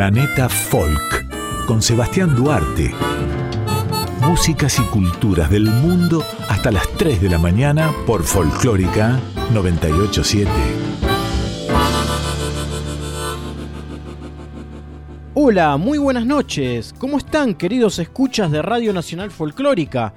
Planeta Folk con Sebastián Duarte. Músicas y culturas del mundo hasta las 3 de la mañana por Folclórica 987. Hola, muy buenas noches. ¿Cómo están queridos escuchas de Radio Nacional Folclórica?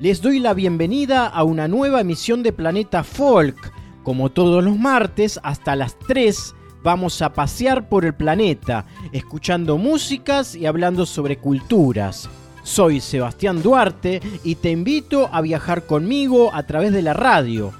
Les doy la bienvenida a una nueva emisión de Planeta Folk. Como todos los martes, hasta las 3 vamos a pasear por el planeta, escuchando músicas y hablando sobre culturas. Soy Sebastián Duarte y te invito a viajar conmigo a través de la radio.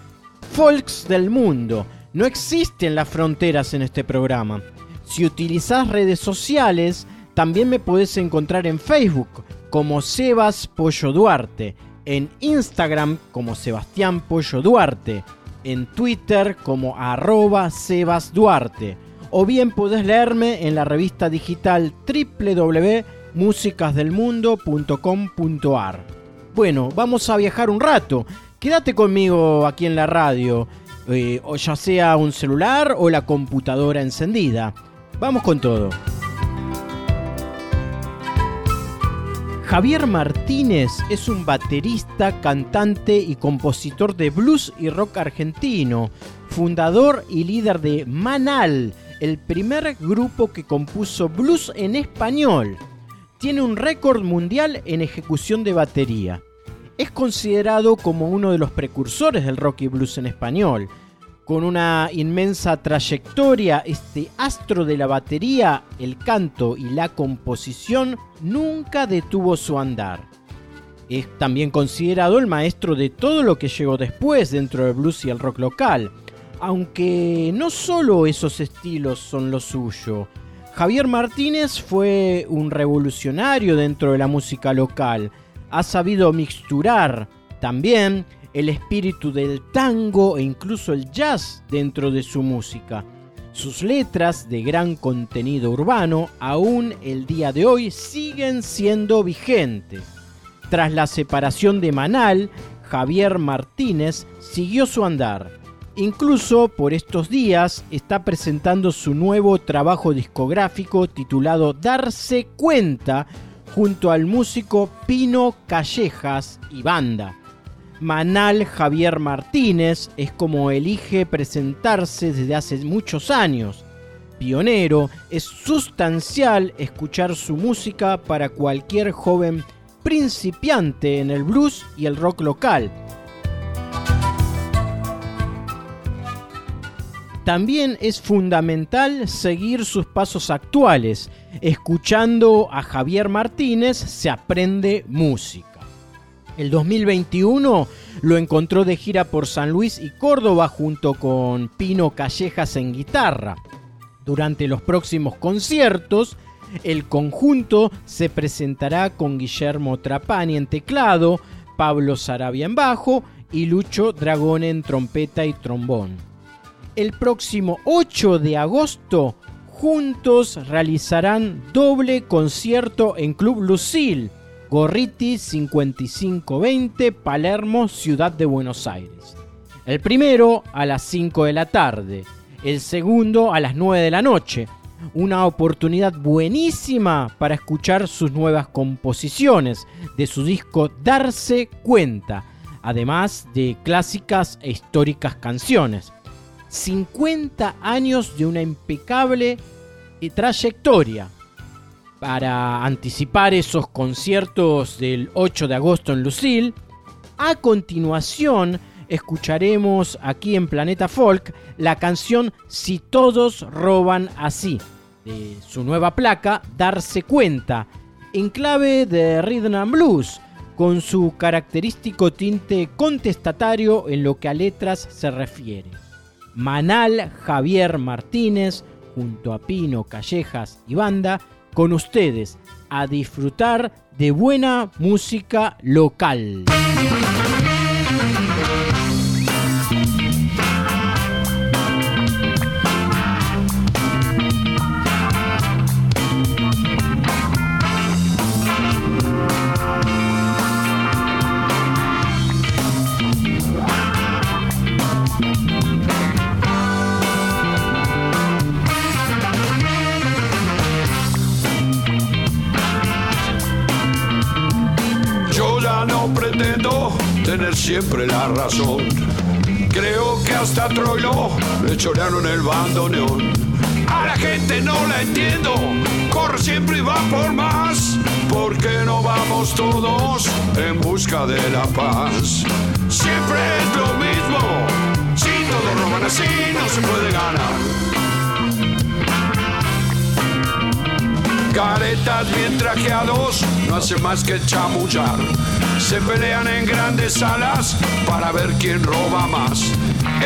Folks del mundo. No existen las fronteras en este programa. Si utilizas redes sociales, también me puedes encontrar en Facebook como Sebas Pollo Duarte, en Instagram como Sebastián Pollo Duarte, en Twitter como arroba Sebas Duarte. O bien podés leerme en la revista digital www.musicasdelmundo.com.ar. Bueno, vamos a viajar un rato. Quédate conmigo aquí en la radio, eh, o ya sea un celular o la computadora encendida. Vamos con todo. Javier Martínez es un baterista, cantante y compositor de blues y rock argentino, fundador y líder de Manal, el primer grupo que compuso blues en español. Tiene un récord mundial en ejecución de batería. Es considerado como uno de los precursores del rock y blues en español con una inmensa trayectoria, este astro de la batería, el canto y la composición nunca detuvo su andar. Es también considerado el maestro de todo lo que llegó después dentro del blues y el rock local, aunque no solo esos estilos son lo suyo. Javier Martínez fue un revolucionario dentro de la música local, ha sabido mixturar también el espíritu del tango e incluso el jazz dentro de su música. Sus letras de gran contenido urbano aún el día de hoy siguen siendo vigentes. Tras la separación de Manal, Javier Martínez siguió su andar. Incluso por estos días está presentando su nuevo trabajo discográfico titulado Darse Cuenta junto al músico Pino Callejas y banda. Manal Javier Martínez es como elige presentarse desde hace muchos años. Pionero, es sustancial escuchar su música para cualquier joven principiante en el blues y el rock local. También es fundamental seguir sus pasos actuales. Escuchando a Javier Martínez se aprende música. El 2021 lo encontró de gira por San Luis y Córdoba junto con Pino Callejas en guitarra. Durante los próximos conciertos, el conjunto se presentará con Guillermo Trapani en teclado, Pablo Sarabia en bajo y Lucho Dragón en trompeta y trombón. El próximo 8 de agosto, juntos realizarán doble concierto en Club Lucil Gorriti 5520, Palermo, Ciudad de Buenos Aires. El primero a las 5 de la tarde, el segundo a las 9 de la noche. Una oportunidad buenísima para escuchar sus nuevas composiciones de su disco Darse Cuenta, además de clásicas e históricas canciones. 50 años de una impecable trayectoria para anticipar esos conciertos del 8 de agosto en Lucille. A continuación, escucharemos aquí en Planeta Folk la canción Si todos roban así, de su nueva placa Darse cuenta, en clave de Rhythm and Blues, con su característico tinte contestatario en lo que a letras se refiere. Manal Javier Martínez, junto a Pino Callejas y banda, con ustedes a disfrutar de buena música local. Siempre la razón. Creo que hasta Troilo le chorearon el bandoneón. A la gente no la entiendo, corre siempre y va por más. Porque no vamos todos en busca de la paz? Siempre es lo mismo, si todos roban así no se puede ganar. Caretas bien trajeados no hacen más que chamullar. Se pelean en grandes salas para ver quién roba más.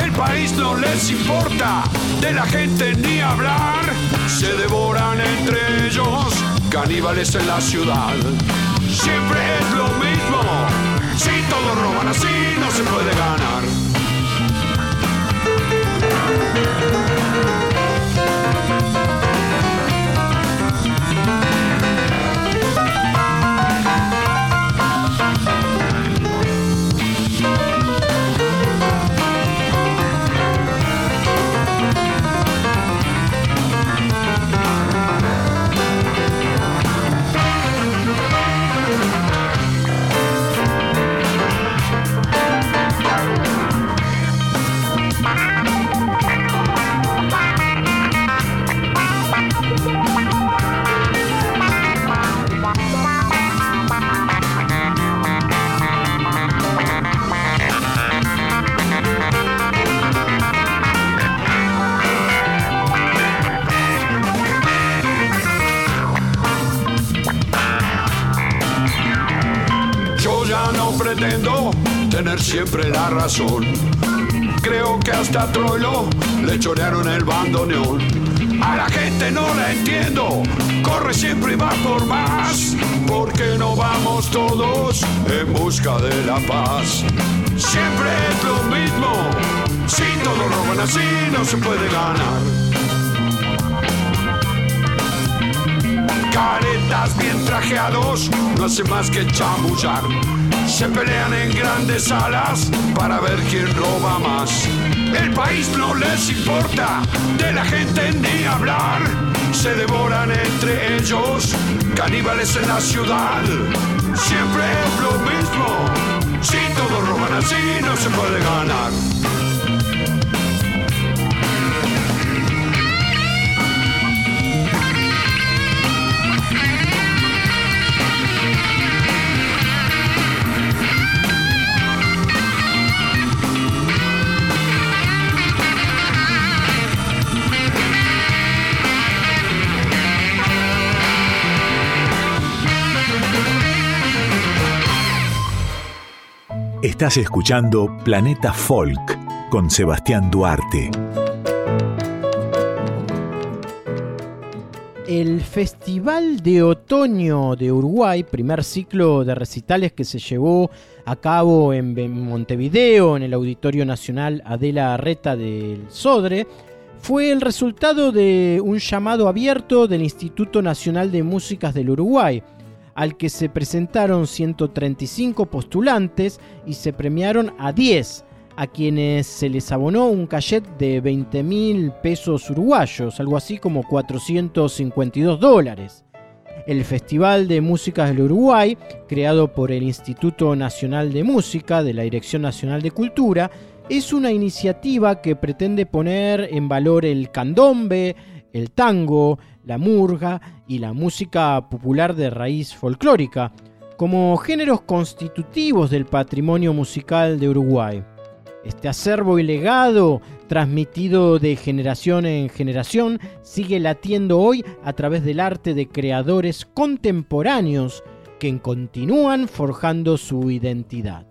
El país no les importa, de la gente ni hablar. Se devoran entre ellos, caníbales en la ciudad. Siempre es lo mismo, si todos roban así no se puede ganar. Tener siempre la razón. Creo que hasta Troilo le chorearon el bandoneón. A la gente no la entiendo, corre siempre y va por más. Porque no vamos todos en busca de la paz. Siempre es lo mismo, si todos roban así no se puede ganar. Caretas bien trajeados no hace más que chamullar se pelean en grandes salas para ver quién roba más. El país no les importa, de la gente ni hablar. Se devoran entre ellos, caníbales en la ciudad. Siempre es lo mismo, si todos roban así no se puede ganar. Estás escuchando Planeta Folk con Sebastián Duarte. El Festival de Otoño de Uruguay, primer ciclo de recitales que se llevó a cabo en Montevideo, en el Auditorio Nacional Adela Arreta del Sodre, fue el resultado de un llamado abierto del Instituto Nacional de Músicas del Uruguay, al que se presentaron 135 postulantes y se premiaron a 10, a quienes se les abonó un cachet de 20 mil pesos uruguayos, algo así como 452 dólares. El Festival de Música del Uruguay, creado por el Instituto Nacional de Música de la Dirección Nacional de Cultura, es una iniciativa que pretende poner en valor el candombe, el tango, la murga y la música popular de raíz folclórica, como géneros constitutivos del patrimonio musical de Uruguay. Este acervo y legado, transmitido de generación en generación, sigue latiendo hoy a través del arte de creadores contemporáneos que continúan forjando su identidad.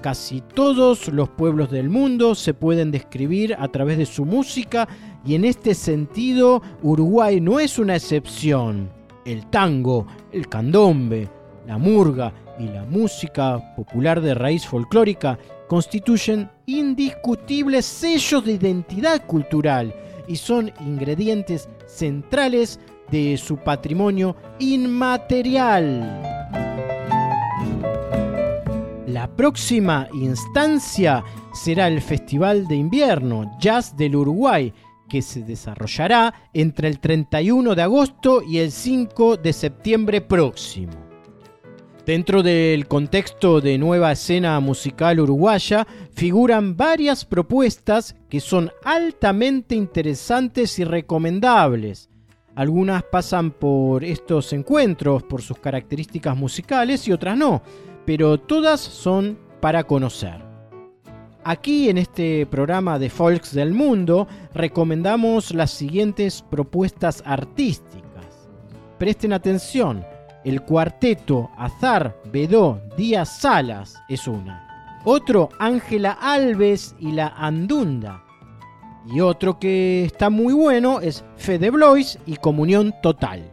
Casi todos los pueblos del mundo se pueden describir a través de su música y en este sentido Uruguay no es una excepción. El tango, el candombe, la murga y la música popular de raíz folclórica constituyen indiscutibles sellos de identidad cultural y son ingredientes centrales de su patrimonio inmaterial. La próxima instancia será el Festival de Invierno Jazz del Uruguay, que se desarrollará entre el 31 de agosto y el 5 de septiembre próximo. Dentro del contexto de nueva escena musical uruguaya figuran varias propuestas que son altamente interesantes y recomendables. Algunas pasan por estos encuentros, por sus características musicales y otras no, pero todas son para conocer. Aquí en este programa de Folks del Mundo recomendamos las siguientes propuestas artísticas. Presten atención, el cuarteto Azar Bedó Díaz Salas es una. Otro Ángela Alves y la Andunda. Y otro que está muy bueno es Fede Blois y Comunión Total.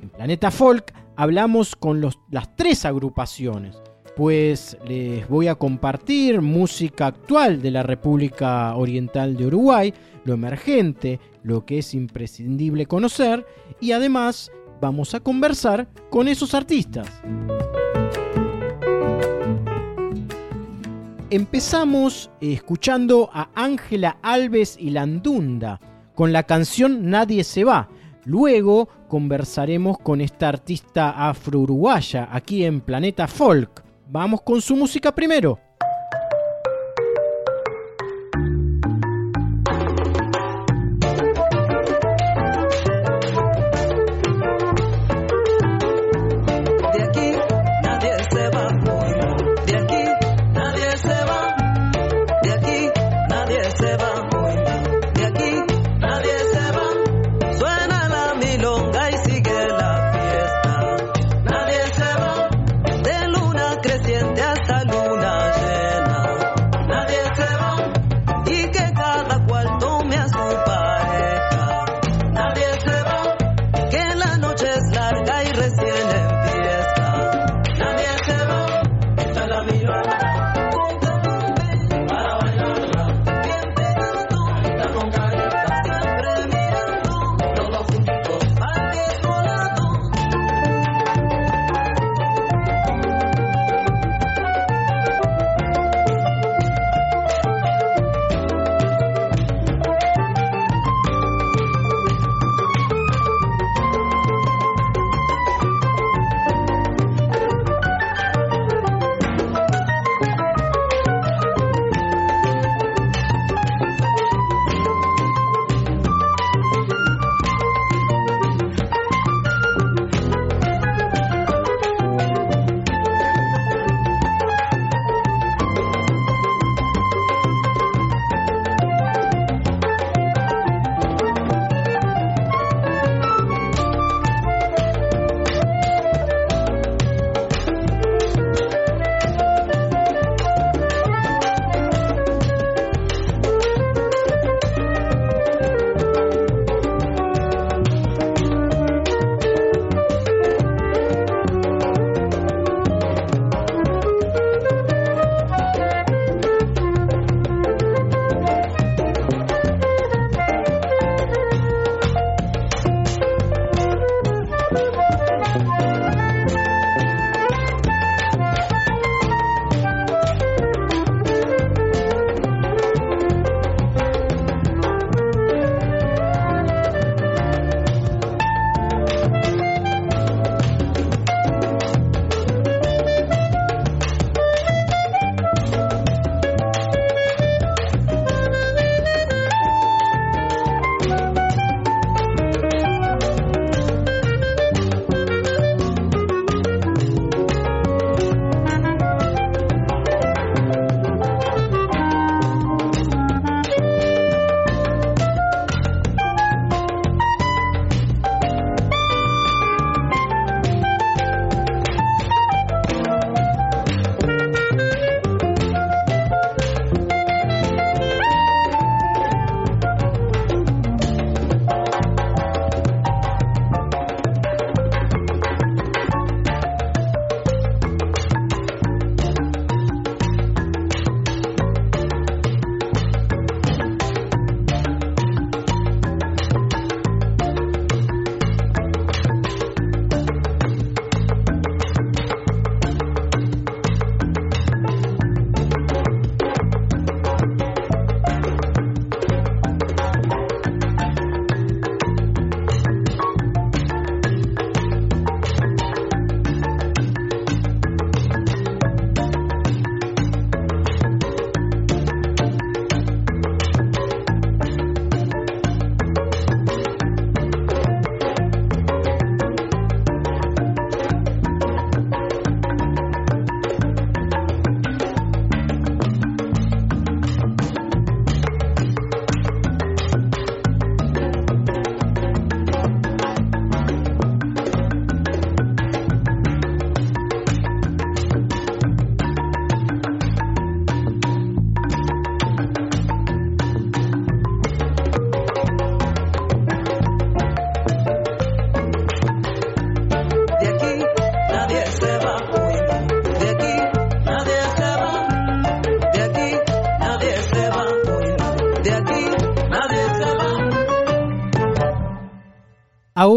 En Planeta Folk hablamos con las tres agrupaciones, pues les voy a compartir música actual de la República Oriental de Uruguay, lo emergente, lo que es imprescindible conocer y además vamos a conversar con esos artistas. Empezamos escuchando a Ángela Alves y Landunda con la canción Nadie se va. Luego conversaremos con esta artista afro-uruguaya aquí en Planeta Folk. Vamos con su música primero.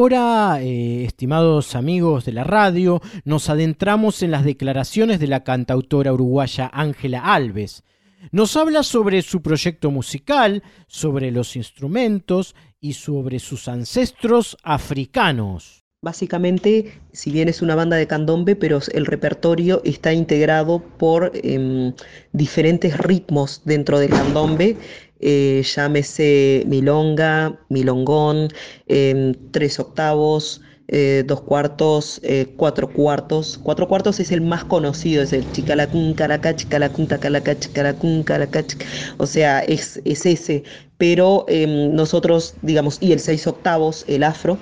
Ahora, eh, estimados amigos de la radio, nos adentramos en las declaraciones de la cantautora uruguaya Ángela Alves. Nos habla sobre su proyecto musical, sobre los instrumentos y sobre sus ancestros africanos. Básicamente, si bien es una banda de candombe, pero el repertorio está integrado por em, diferentes ritmos dentro del candombe eh, llámese milonga, milongón, em, tres octavos, eh, dos cuartos, eh, cuatro cuartos. Cuatro cuartos es el más conocido, es el chicalacún, caracach, chicalacún, tacalacach, chicalacún, caracach. O sea, es, es ese. Pero em, nosotros, digamos, y el seis octavos, el afro,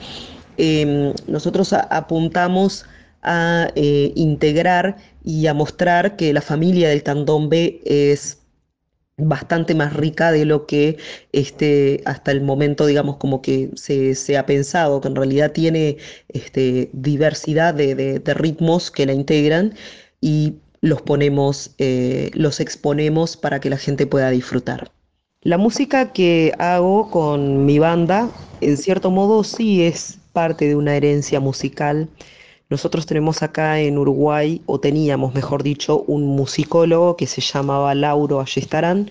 em, nosotros apuntamos a integrar y a mostrar que la familia del candombe es bastante más rica de lo que este, hasta el momento, digamos, como que se, ha pensado, que en realidad tiene este, diversidad de, ritmos que la integran y los ponemos, eh, los exponemos para que la gente pueda disfrutar. La música que hago con mi banda, en cierto modo, sí es parte de una herencia musical. Nosotros tenemos acá en Uruguay, o teníamos, mejor dicho, un musicólogo que se llamaba Lauro Ayestarán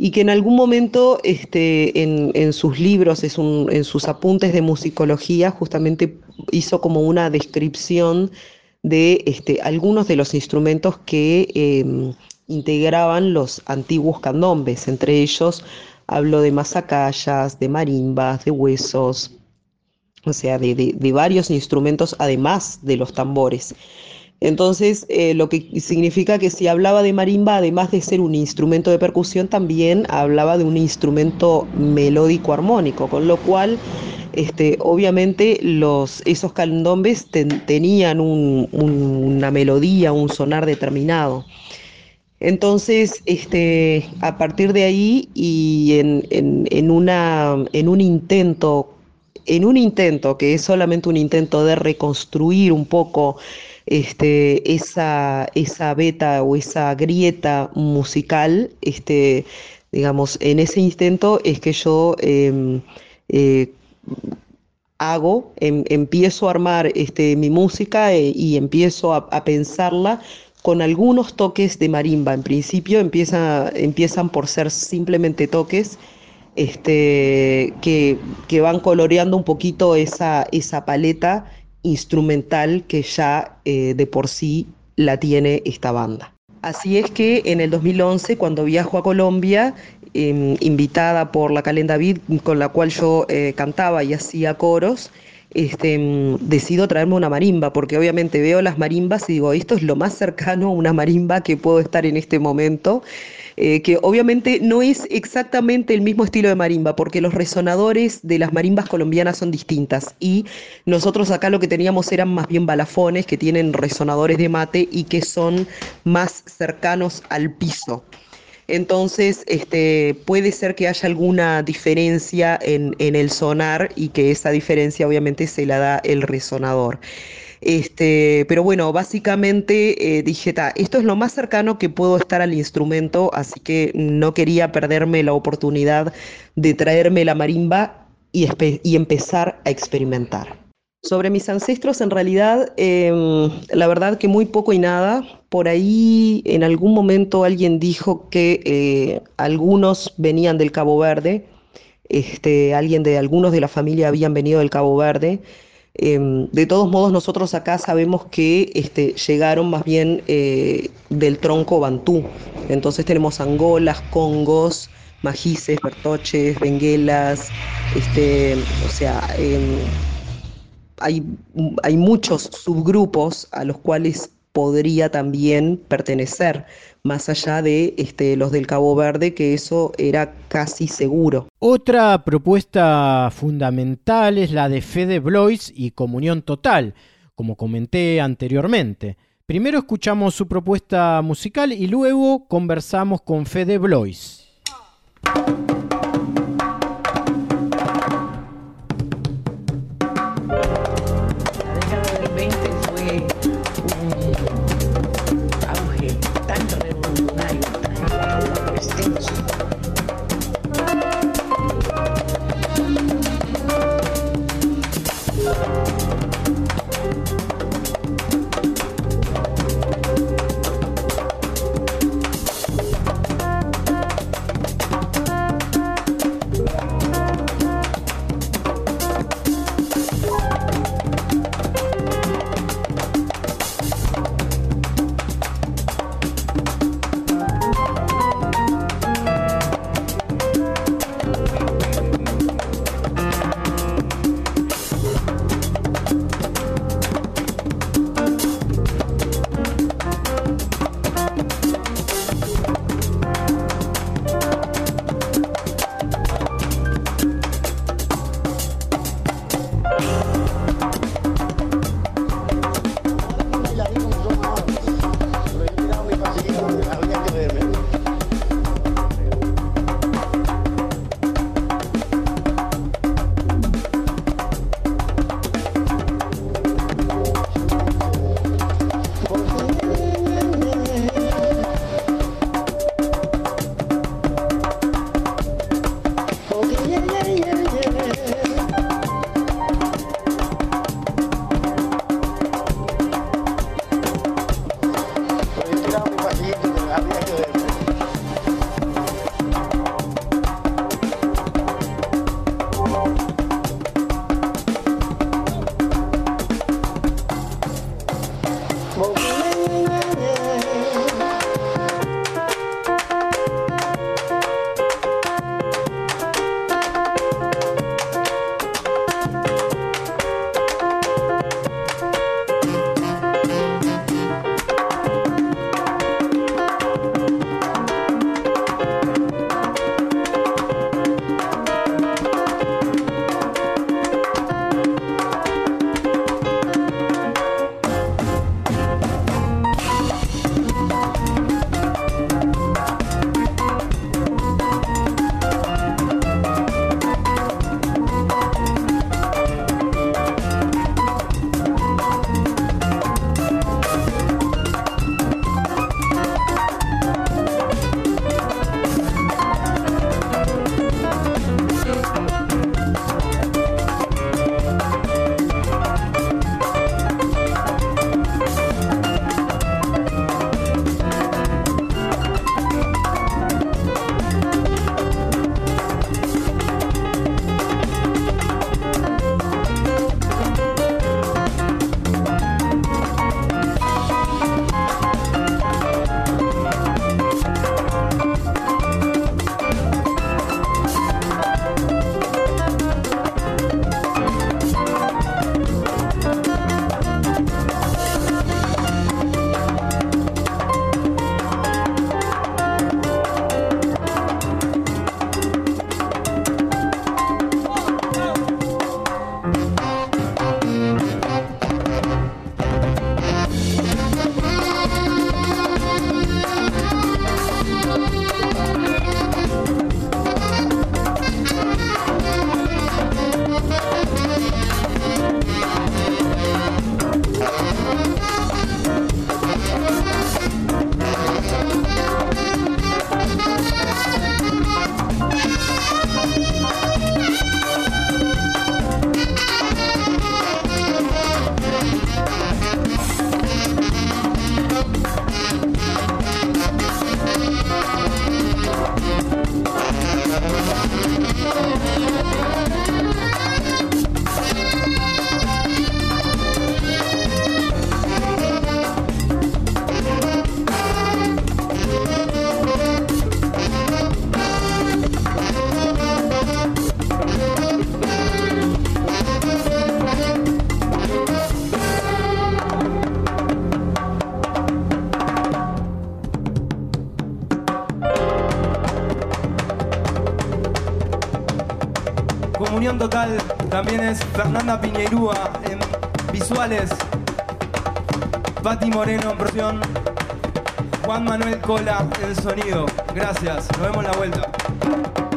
y que en algún momento este, en, sus libros, en sus apuntes de musicología, justamente hizo como una descripción de este, algunos de los instrumentos que em, integraban los antiguos candombes, entre ellos hablo de masacallas, de marimbas, de huesos, o sea, de, varios instrumentos además de los tambores. Entonces, eh, lo que significa que si hablaba de marimba, además de ser un instrumento de percusión, también hablaba de un instrumento melódico armónico, con lo cual, este, obviamente, los, esos candombes tenían una melodía, un sonar determinado. Entonces, este, a partir de ahí y en, una, en un intento en un intento, que es solamente un intento de reconstruir un poco este, esa, esa beta o esa grieta musical, este, digamos, en ese intento es que yo em, eh, hago, em, empiezo a armar este, mi música eh, y empiezo a, pensarla con algunos toques de marimba. En principio empieza, empiezan por ser simplemente toques este, que, van coloreando un poquito esa, esa paleta instrumental que ya eh, de por sí la tiene esta banda. Así es que en el 2011, cuando viajo a Colombia, em, invitada por la Calenda David, con la cual yo eh, cantaba y hacía coros, este, em, decido traerme una marimba, porque obviamente veo las marimbas y digo, esto es lo más cercano a una marimba que puedo estar en este momento. Eh, que obviamente no es exactamente el mismo estilo de marimba, porque los resonadores de las marimbas colombianas son distintas y nosotros acá lo que teníamos eran más bien balafones que tienen resonadores de mate y que son más cercanos al piso. Entonces, este, puede ser que haya alguna diferencia en, en el sonar y que esa diferencia obviamente se la da el resonador. Este, pero bueno, básicamente eh, dije, esto es lo más cercano que puedo estar al instrumento, así que no quería perderme la oportunidad de traerme la marimba y, empezar a experimentar. Sobre mis ancestros, en realidad, em, la verdad que muy poco y nada. Por ahí en algún momento alguien dijo que eh, algunos venían del Cabo Verde, este, alguien de algunos de la familia habían venido del Cabo Verde. Em, de todos modos, nosotros acá sabemos que este, llegaron más bien eh, del tronco bantú. Entonces tenemos angolas, congos, majices, bertoches, benguelas, este, o sea, em, hay, hay muchos subgrupos a los cuales podría también pertenecer más allá de este, los del Cabo Verde, que eso era casi seguro. Otra propuesta fundamental es la de Fede Blois y Comunión Total, como comenté anteriormente. Primero escuchamos su propuesta musical y luego conversamos con Fede Blois. Fernanda Piñerúa en visuales, Pati Moreno en producción, Juan Manuel Cola en sonido. Gracias, nos vemos en la vuelta.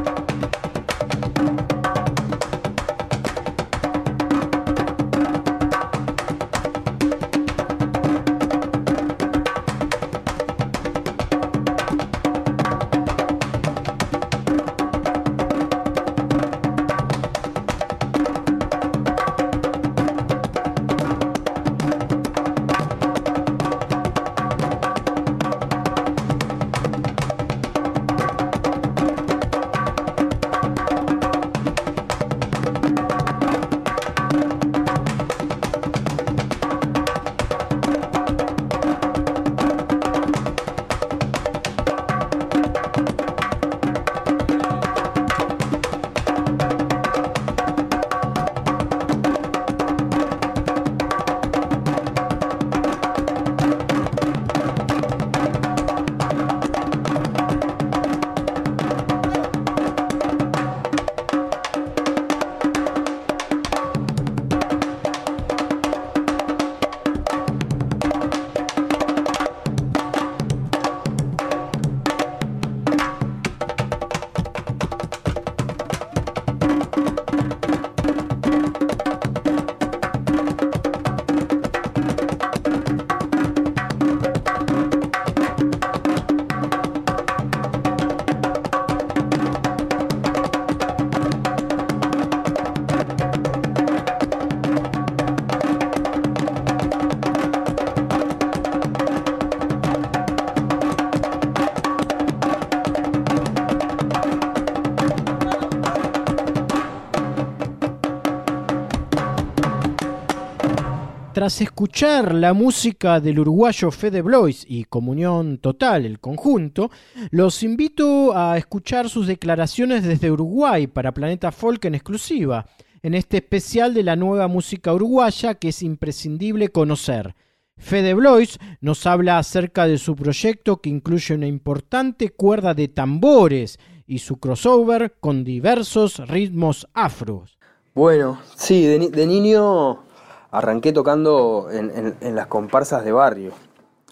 Tras escuchar la música del uruguayo Fede Blois y Comunión Total, el conjunto, los invito a escuchar sus declaraciones desde Uruguay para Planeta Folk en exclusiva, en este especial de la nueva música uruguaya que es imprescindible conocer. Fede Blois nos habla acerca de su proyecto que incluye una importante cuerda de tambores y su crossover con diversos ritmos afros. Bueno, sí, de, de niño arranqué tocando en, las comparsas de barrio,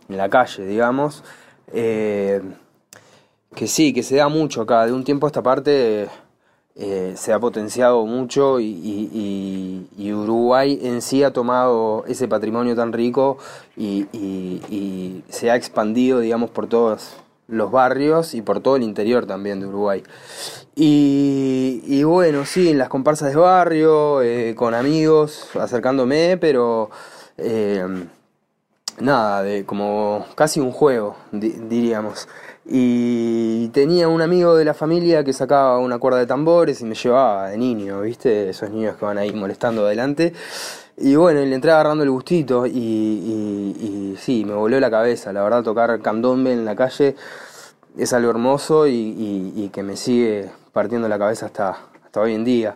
en la calle, digamos. Eh, que sí, que se da mucho acá. De un tiempo a esta parte eh, se ha potenciado mucho y, Uruguay en sí ha tomado ese patrimonio tan rico y, y se ha expandido, digamos, por todos los barrios y por todo el interior también de Uruguay. Y, bueno, sí, en las comparsas de barrio, eh, con amigos, acercándome, pero eh, nada, de como casi un juego, diríamos. Y tenía un amigo de la familia que sacaba una cuerda de tambores y me llevaba de niño, ¿viste? Esos niños que van ahí molestando adelante. Y bueno, le entré agarrando el gustito y, y, sí, me volvió la cabeza. La verdad, tocar candombe en la calle es algo hermoso y, que me sigue partiendo la cabeza hasta, hasta hoy en día.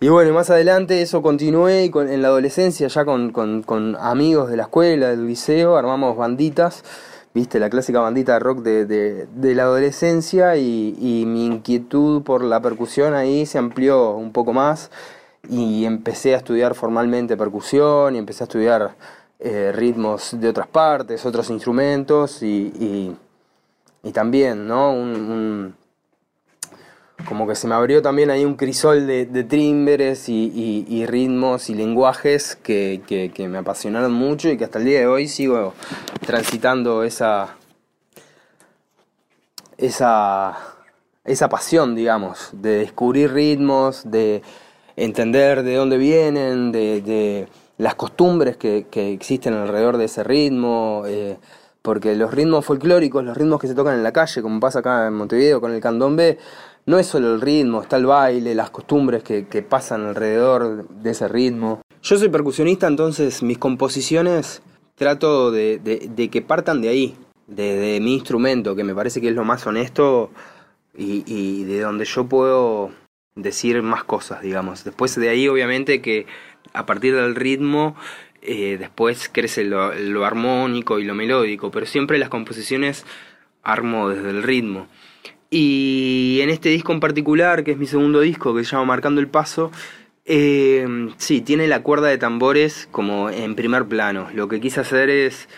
Y bueno, más adelante eso continué y en la adolescencia ya con, amigos de la escuela, del liceo, armamos banditas, viste, la clásica bandita de rock de, la adolescencia y, y mi inquietud por la percusión ahí se amplió un poco más y empecé a estudiar formalmente percusión y empecé a estudiar eh, ritmos de otras partes, otros instrumentos y, y, también, ¿no? Un, como que se me abrió también ahí un crisol de, de tímberes y, ritmos y lenguajes que, que, me apasionaron mucho y que hasta el día de hoy sigo transitando esa, esa, esa pasión, digamos, de descubrir ritmos, de entender de dónde vienen, de, las costumbres que, existen alrededor de ese ritmo, eh, porque los ritmos folclóricos, los ritmos que se tocan en la calle, como pasa acá en Montevideo con el candombe, no es solo el ritmo, está el baile, las costumbres que, pasan alrededor de ese ritmo. Yo soy percusionista, entonces mis composiciones trato de, que partan de ahí, de, mi instrumento, que me parece que es lo más honesto y de donde yo puedo decir más cosas, digamos. Después de ahí, obviamente, que a partir del ritmo, eh, después crece lo, armónico y lo melódico, pero siempre las composiciones armo desde el ritmo. Y en este disco en particular, que es mi segundo disco, que se llama Marcando el Paso, eh, sí, tiene la cuerda de tambores como en primer plano. Lo que quise hacer es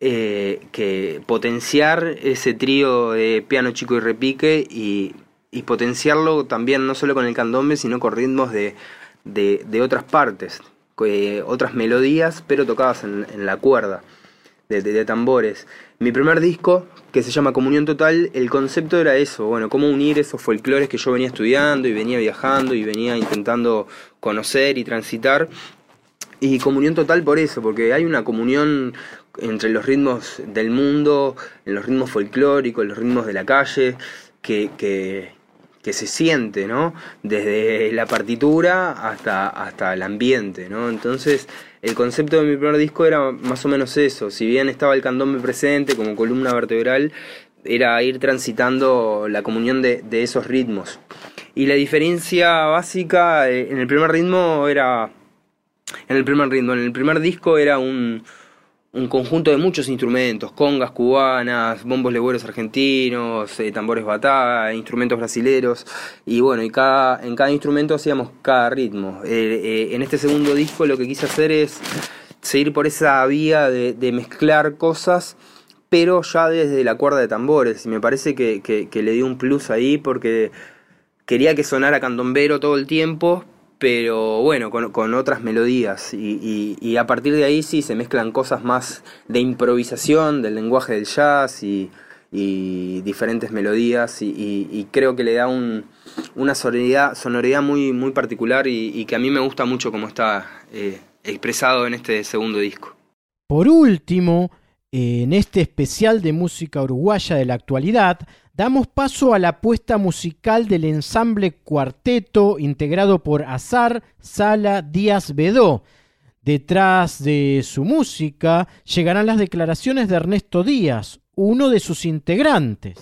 eh, que potenciar ese trío de piano chico y repique y, potenciarlo también no solo con el candombe, sino con ritmos de, otras partes, otras melodías, pero tocadas en la cuerda de, tambores. Mi primer disco, que se llama Comunión Total, el concepto era eso, bueno, cómo unir esos folclores que yo venía estudiando y venía viajando y venía intentando conocer y transitar. Y comunión total por eso, porque hay una comunión entre los ritmos del mundo, en los ritmos folclóricos, los ritmos de la calle, que, que, que se siente, ¿no? Desde la partitura hasta, hasta el ambiente, ¿no? Entonces, el concepto de mi primer disco era más o menos eso. Si bien estaba el candombe presente como columna vertebral, era ir transitando la comunión de, de esos ritmos. Y la diferencia básica eh, en el primer ritmo era. En el primer ritmo, en el primer disco era un, un conjunto de muchos instrumentos, congas cubanas, bombos legüeros argentinos, eh, tambores batá, instrumentos brasileros, y bueno, y cada, en cada instrumento hacíamos cada ritmo. Eh, eh, en este segundo disco lo que quise hacer es seguir por esa vía de, mezclar cosas, pero ya desde la cuerda de tambores, y me parece que, que le di un plus ahí porque quería que sonara candombero todo el tiempo, pero bueno, con, otras melodías. Y, a partir de ahí sí se mezclan cosas más de improvisación, del lenguaje del jazz y, diferentes melodías. Y, creo que le da una sonoridad, sonoridad muy, muy particular y, que a mí me gusta mucho como está eh, expresado en este segundo disco. Por último, en este especial de música uruguaya de la actualidad, Damos paso a la apuesta musical del ensamble cuarteto integrado por Azar Sala Díaz Bedó. Detrás de su música llegarán las declaraciones de Ernesto Díaz, uno de sus integrantes.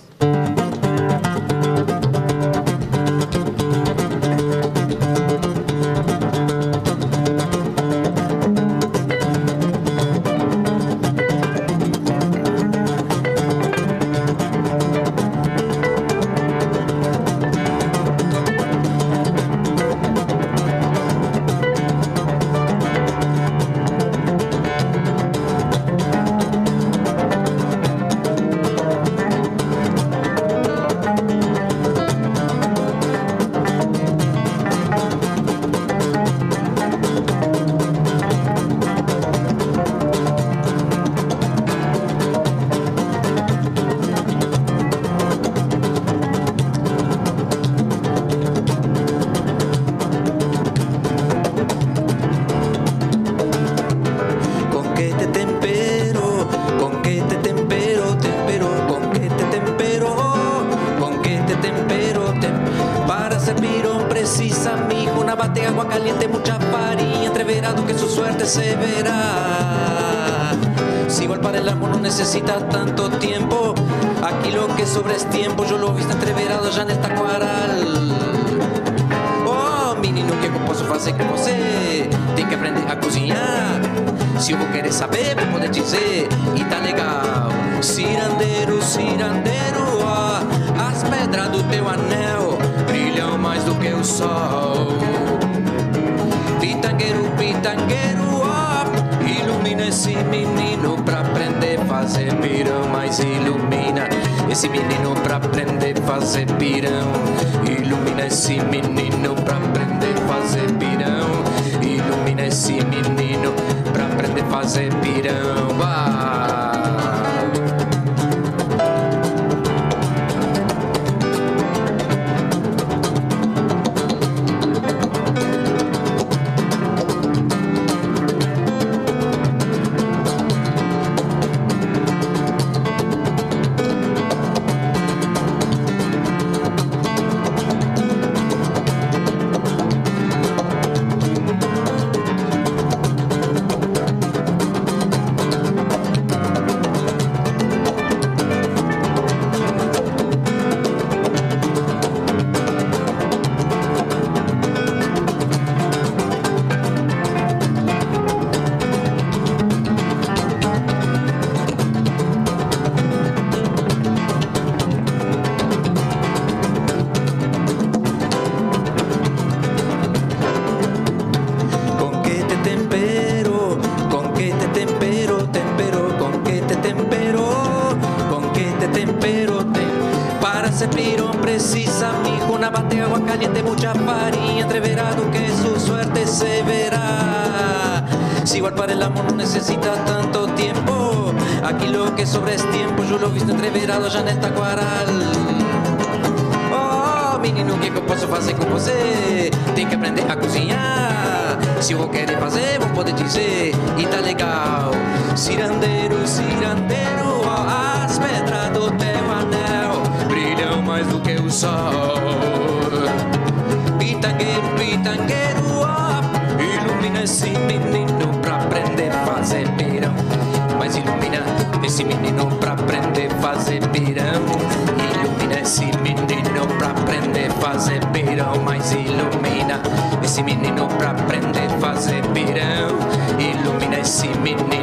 Dizer, e tá legal. Cirandeiro, cirandeiro, ó, as pedras do teu anel brilham mais do que o sol. Pitangueiro, pitangueiro, ó, ilumina esse menino pra aprender a fazer pirão. Mas ilumina esse menino pra aprender a fazer pirão. Ilumina esse menino pra aprender a fazer pirão. Mas ilumina esse menino pra aprender a fazer pirão. Esse menino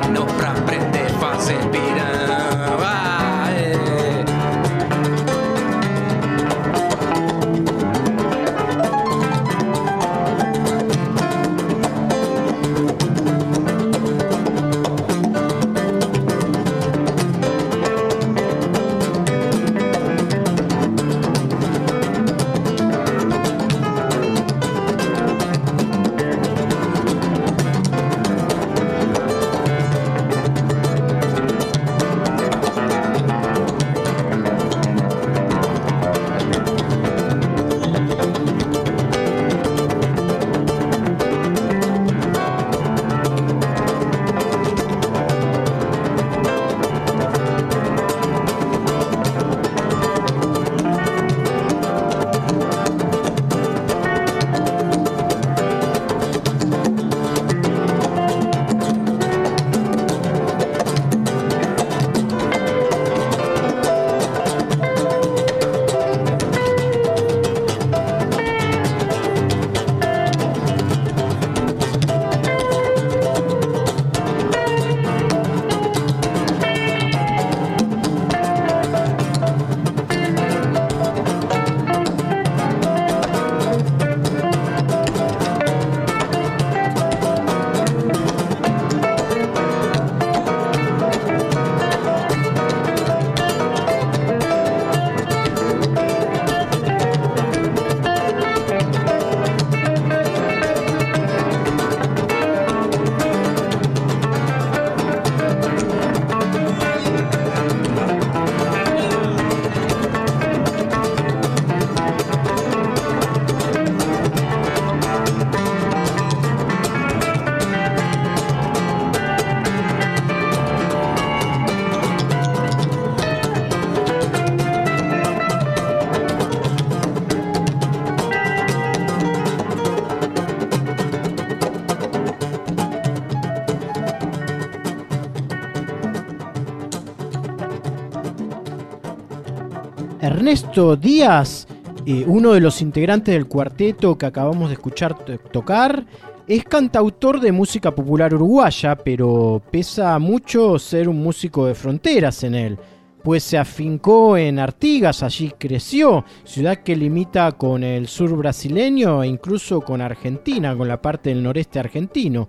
Ernesto Díaz, eh, uno de los integrantes del cuarteto que acabamos de escuchar to- tocar, es cantautor de música popular uruguaya, pero pesa mucho ser un músico de fronteras en él, pues se afincó en Artigas, allí creció, ciudad que limita con el sur brasileño e incluso con Argentina, con la parte del noreste argentino.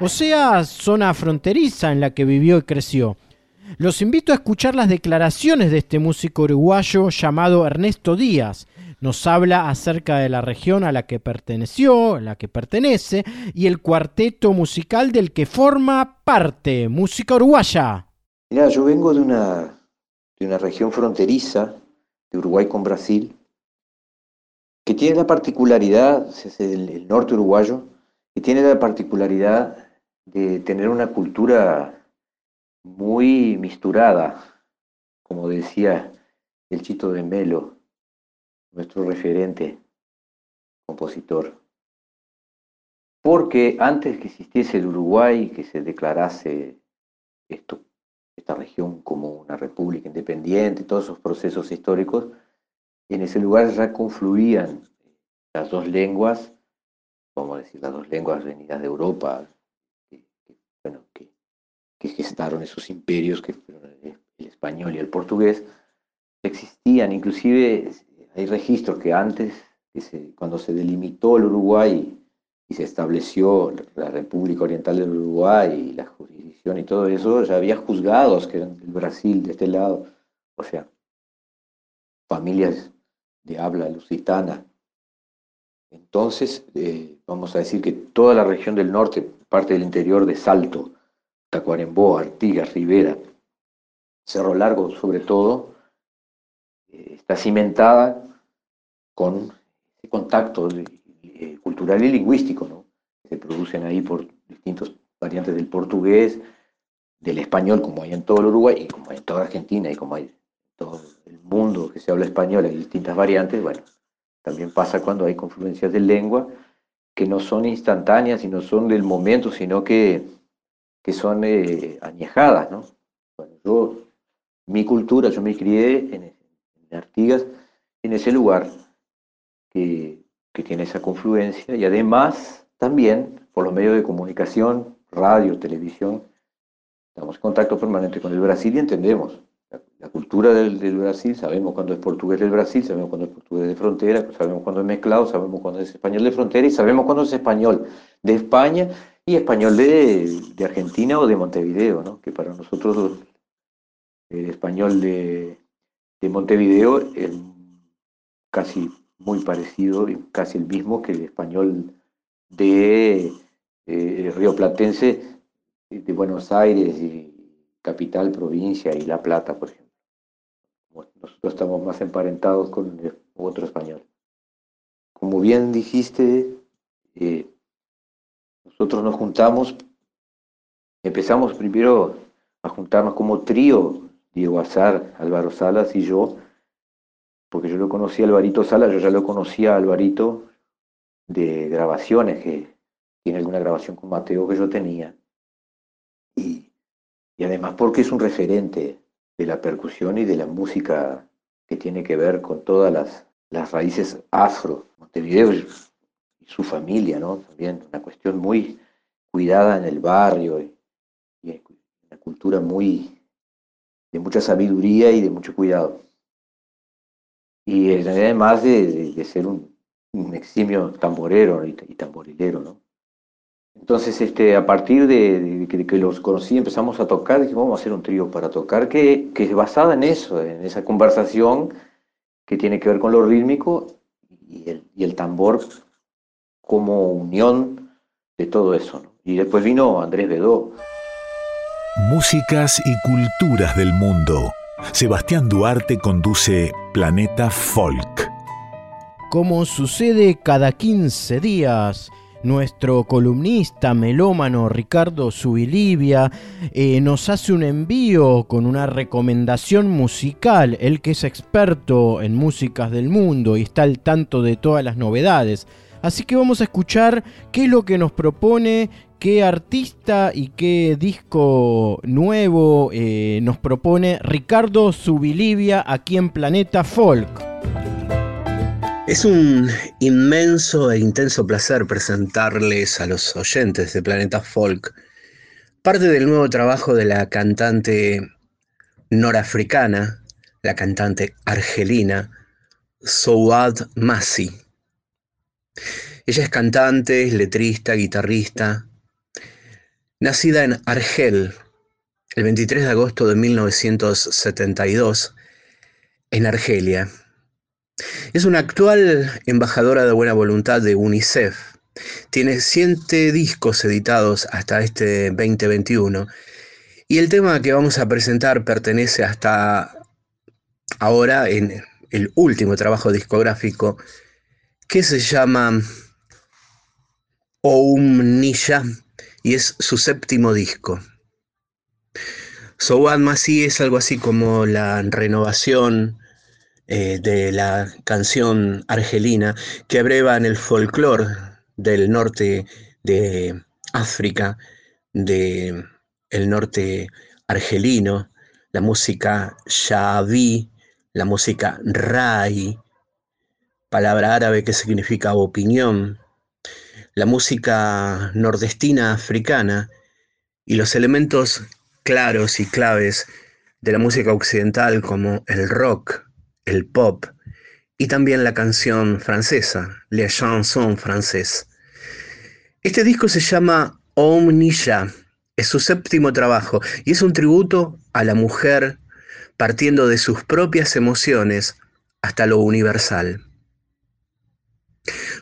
O sea, zona fronteriza en la que vivió y creció. Los invito a escuchar las declaraciones de este músico uruguayo llamado Ernesto Díaz. Nos habla acerca de la región a la que perteneció, a la que pertenece, y el cuarteto musical del que forma parte, Música Uruguaya. Mira, yo vengo de una, de una región fronteriza de Uruguay con Brasil, que tiene la particularidad, es el, el norte uruguayo, que tiene la particularidad de tener una cultura muy misturada, como decía el Chito de Melo, nuestro referente compositor. Porque antes que existiese el Uruguay, que se declarase esta región como una república independiente, todos esos procesos históricos, en ese lugar ya confluían las dos lenguas, vamos a decir, las dos lenguas venidas de Europa, que, bueno, que, que gestaron esos imperios, que fueron el, español y el portugués, existían, inclusive hay registros que antes, se, cuando se delimitó el Uruguay y se estableció la República Oriental del Uruguay y la jurisdicción y todo eso, ya había juzgados que eran del Brasil, de este lado, o sea, familias de habla lusitana. Entonces, eh, vamos a decir que toda la región del norte, parte del interior de Salto, Tacuarembó, Artigas, Rivera, Cerro Largo sobre todo, eh, está cimentada con ese contacto eh, cultural y lingüístico, ¿no? se producen ahí por distintas variantes del portugués, del español, como hay en todo el Uruguay y como hay en toda Argentina y como hay en todo el mundo que se habla español, hay distintas variantes, bueno, también pasa cuando hay confluencias de lengua que no son instantáneas y no son del momento, sino que, que son eh, añejadas, ¿no? Bueno, yo, mi cultura, yo me crié en, en Artigas, en ese lugar que, que tiene esa confluencia y además también por los medios de comunicación, radio, televisión, estamos en contacto permanente con el Brasil y entendemos la, cultura del, Brasil, sabemos cuándo es portugués del Brasil, sabemos cuándo es portugués de frontera, sabemos cuándo es mezclado, sabemos cuándo es español de frontera y sabemos cuándo es español de España y español de, Argentina o de Montevideo, ¿no? que para nosotros el español de, de Montevideo es casi muy parecido y casi el mismo que el español de eh, Río Platense, de Buenos Aires y capital, provincia y La Plata, por ejemplo. Nosotros estamos más emparentados con otro español. Como bien dijiste, eh, nosotros nos juntamos, empezamos primero a juntarnos como trío, Diego Azar, Álvaro Salas y yo, porque yo lo conocía a Alvarito Salas, yo ya lo conocía a Alvarito de grabaciones, que tiene alguna grabación con Mateo que yo tenía. Y, y además porque es un referente de la percusión y de la música que tiene que ver con todas las, las raíces afro. Montevideo su familia, ¿no? También una cuestión muy cuidada en el barrio y, una cultura muy de mucha sabiduría y de mucho cuidado. Y además de, de, ser un, eximio tamborero y, tamborilero, ¿no? Entonces, este, a partir de, que, los conocí, empezamos a tocar, dijimos, vamos a hacer un trío para tocar, que, que es basada en eso, en esa conversación que tiene que ver con lo rítmico y el, y el tambor como unión de todo eso. Y después vino Andrés Bedó. Músicas y culturas del mundo. Sebastián Duarte conduce Planeta Folk. Como sucede cada 15 días, nuestro columnista melómano Ricardo Subilivia eh, nos hace un envío con una recomendación musical, él que es experto en músicas del mundo y está al tanto de todas las novedades. Así que vamos a escuchar qué es lo que nos propone, qué artista y qué disco nuevo eh, nos propone Ricardo Subilivia aquí en Planeta Folk. Es un inmenso e intenso placer presentarles a los oyentes de Planeta Folk parte del nuevo trabajo de la cantante norafricana, la cantante argelina, Souad Massi. Ella es cantante, letrista, guitarrista, nacida en Argel el 23 de agosto de 1972 en Argelia es una actual embajadora de buena voluntad de UNICEF. Tiene siete discos editados hasta este 2021 y el tema que vamos a presentar pertenece hasta ahora en el último trabajo discográfico que se llama Oum Nisha y es su séptimo disco. Souad Masi es algo así como la renovación eh, de la canción argelina que abreva en el folclore del norte de África, del el norte argelino, la música shabi, la música rai, palabra árabe que significa opinión, la música nordestina africana y los elementos claros y claves de la música occidental como el rock, el pop y también la canción francesa, La Chanson Française. Este disco se llama Omnisha, es su séptimo trabajo y es un tributo a la mujer partiendo de sus propias emociones hasta lo universal.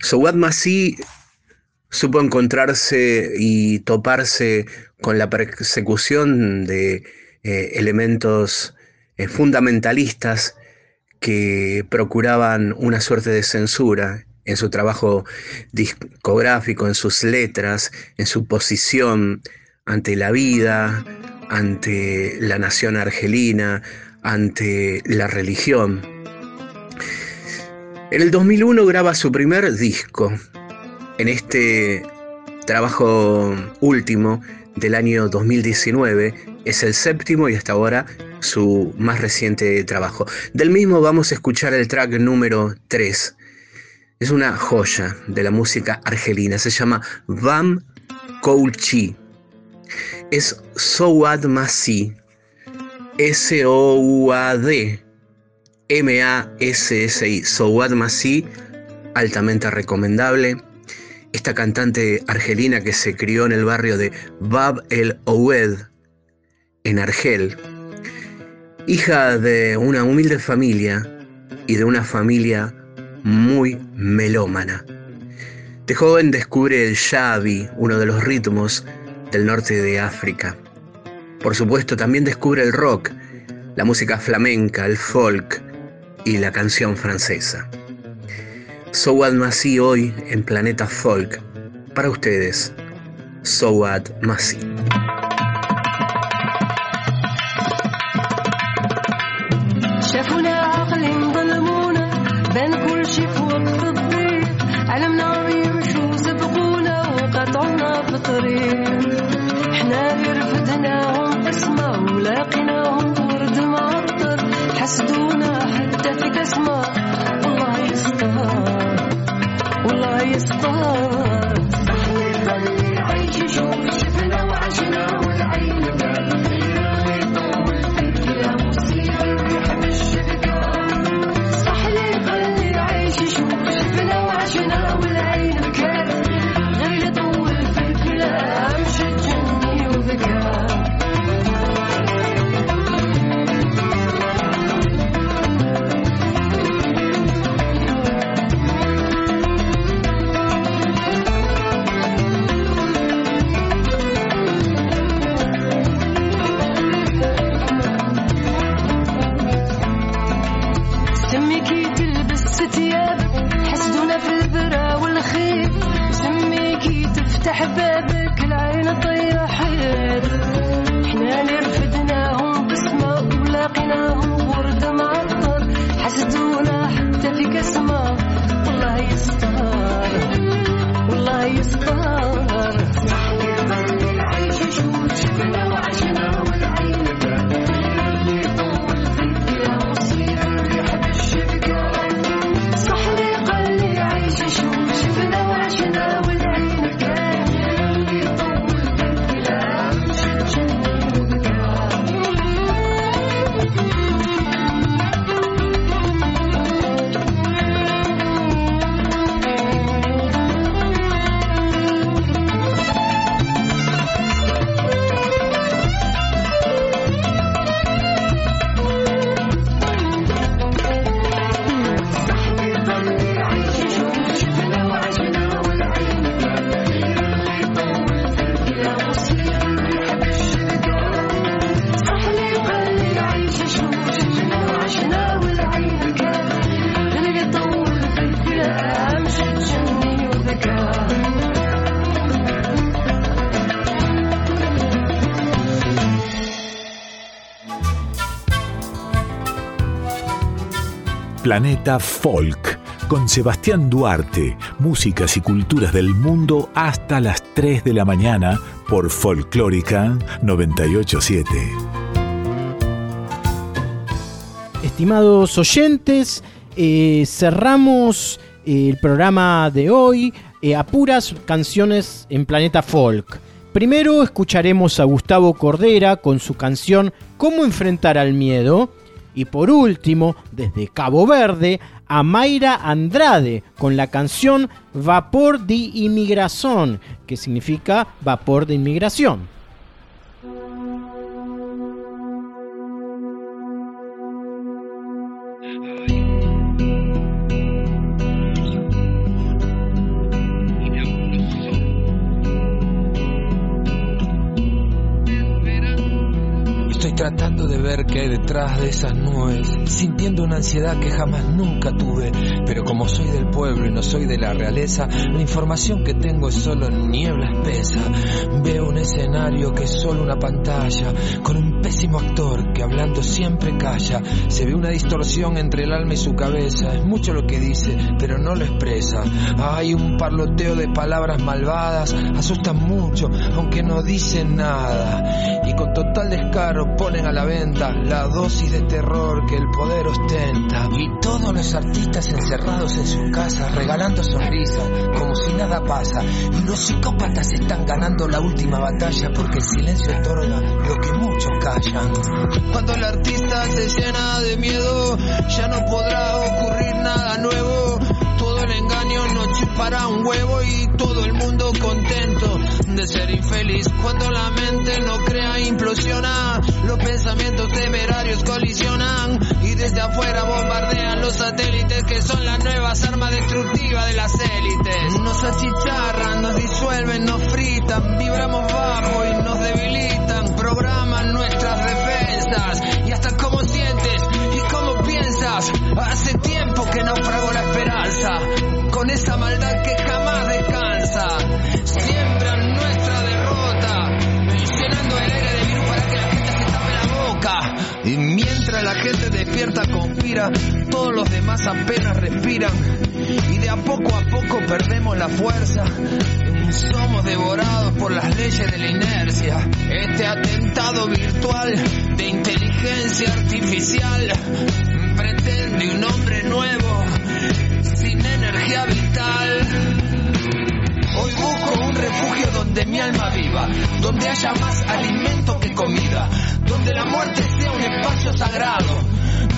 Sowat Masí supo encontrarse y toparse con la persecución de eh, elementos eh, fundamentalistas que procuraban una suerte de censura en su trabajo discográfico, en sus letras, en su posición ante la vida, ante la nación argelina, ante la religión. En el 2001 graba su primer disco. En este trabajo último del año 2019 es el séptimo y hasta ahora su más reciente trabajo. Del mismo vamos a escuchar el track número 3. Es una joya de la música argelina, se llama Vam Kouchi. Es Souad Masi, S-O-U-A-D, M-A-S-S-I, Souad Masi, altamente recomendable. Esta cantante argelina que se crió en el barrio de Bab el Oued, en Argel, hija de una humilde familia y de una familia muy melómana. De joven descubre el shabi, uno de los ritmos del norte de África. Por supuesto, también descubre el rock, la música flamenca, el folk y la canción francesa. Sowad Masi hoy en Planeta Folk. Para ustedes, Sowad Masi. Planeta Folk, con Sebastián Duarte, músicas y culturas del mundo hasta las 3 de la mañana por Folclórica 987. Estimados oyentes, eh, cerramos eh, el programa de hoy eh, a puras canciones en Planeta Folk. Primero escucharemos a Gustavo Cordera con su canción Cómo enfrentar al miedo. Y por último, desde Cabo Verde, a Mayra Andrade con la canción Vapor de Inmigración, que significa vapor de inmigración. De ver qué hay detrás de esas nubes, sintiendo una ansiedad que jamás nunca tuve, pero como soy del pueblo y no soy de la realeza, la información que tengo es solo niebla espesa. Veo un escenario que es solo una pantalla, con un pésimo actor que hablando siempre calla. Se ve una distorsión entre el alma y su cabeza, es mucho lo que dice, pero no lo expresa. Hay un parloteo de palabras malvadas, asustan mucho, aunque no dicen nada. Y con total descaro ponen a la la dosis de terror que el poder ostenta. Y todos los artistas encerrados en sus casas, regalando sonrisas, como si nada pasa. Y los psicópatas están ganando la última batalla porque el silencio otorga lo que muchos callan. Cuando el artista se llena de miedo, ya no podrá ocurrir nada nuevo. Chupará un huevo y todo el mundo contento de ser infeliz. Cuando la mente no crea, implosiona. Los pensamientos temerarios colisionan y desde afuera bombardean los satélites que son las nuevas armas destructivas de las élites. Nos achicharran, nos disuelven, nos fritan, vibramos bajo y nos debilitan, programan nuestras defensas y hasta cómo sientes y cómo piensas. Hace tiempo que naufragó la esperanza con esa maldad que jamás descansa. Siembran nuestra derrota, llenando el aire de virus para que la gente se tape la boca. Y mientras la gente despierta, conspira, todos los demás apenas respiran. Y de a poco a poco perdemos la fuerza. Somos devorados por las leyes de la inercia. Este atentado virtual de inteligencia artificial pretende un hombre nuevo, energía. Hoy busco un refugio donde mi alma viva, donde haya más alimento que comida, donde la muerte sea un espacio sagrado,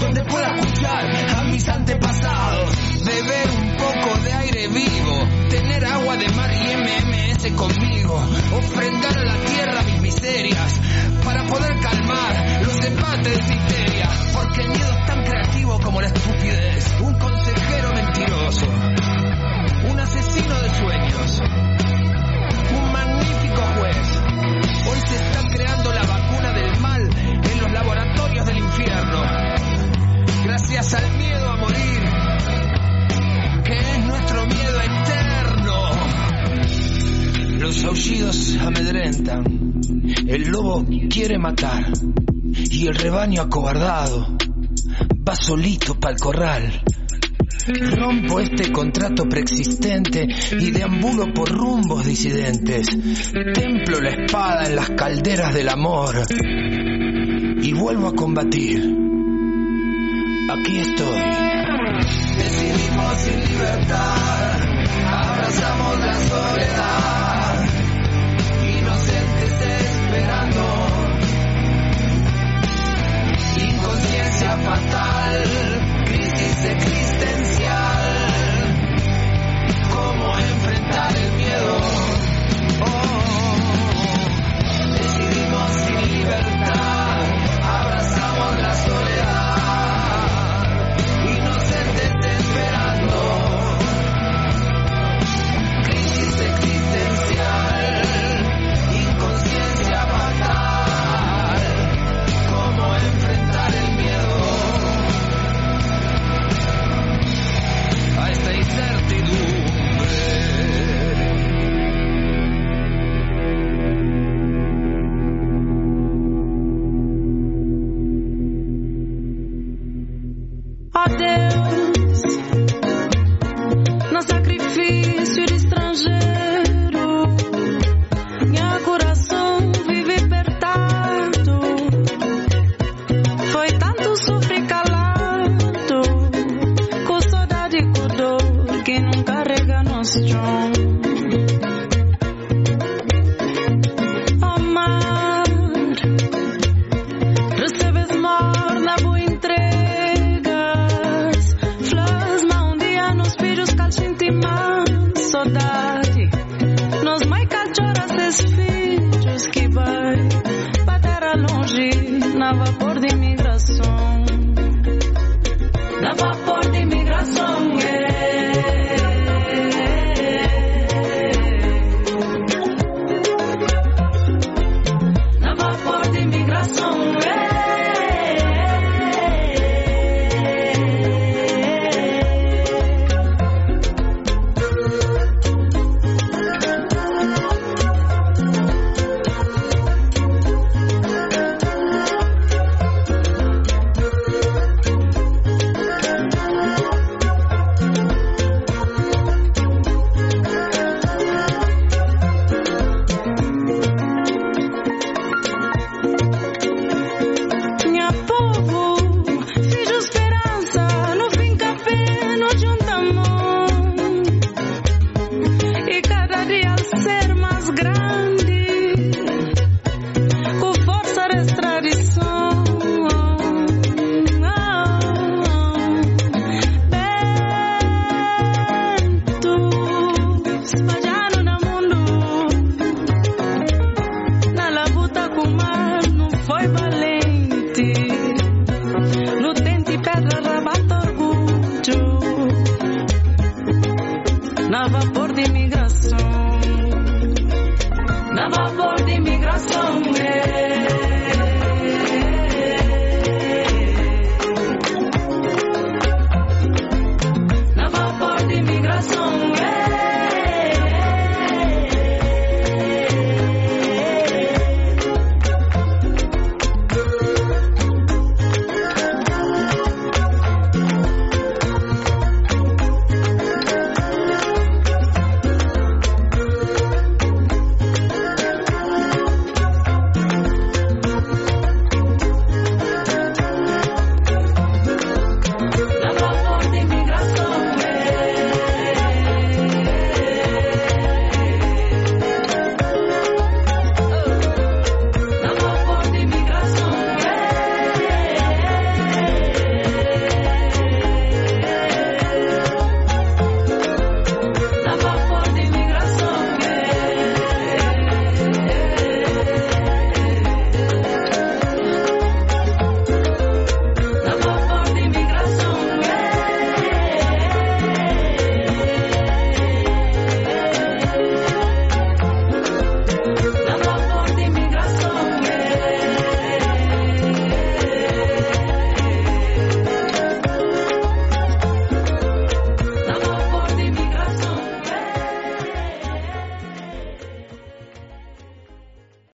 donde pueda escuchar a mis antepasados, beber un poco de aire vivo, tener agua de mar y MMS conmigo, ofrendar a la tierra mis miserias, matar y el rebaño acobardado va solito para el corral. Rompo este contrato preexistente y deambulo por rumbos disidentes. Templo la espada en las calderas del amor y vuelvo a combatir. Aquí estoy. Decidimos sin libertad, abrazamos la soledad, fatal, crisis existencial. Ó Deus, nossa criança.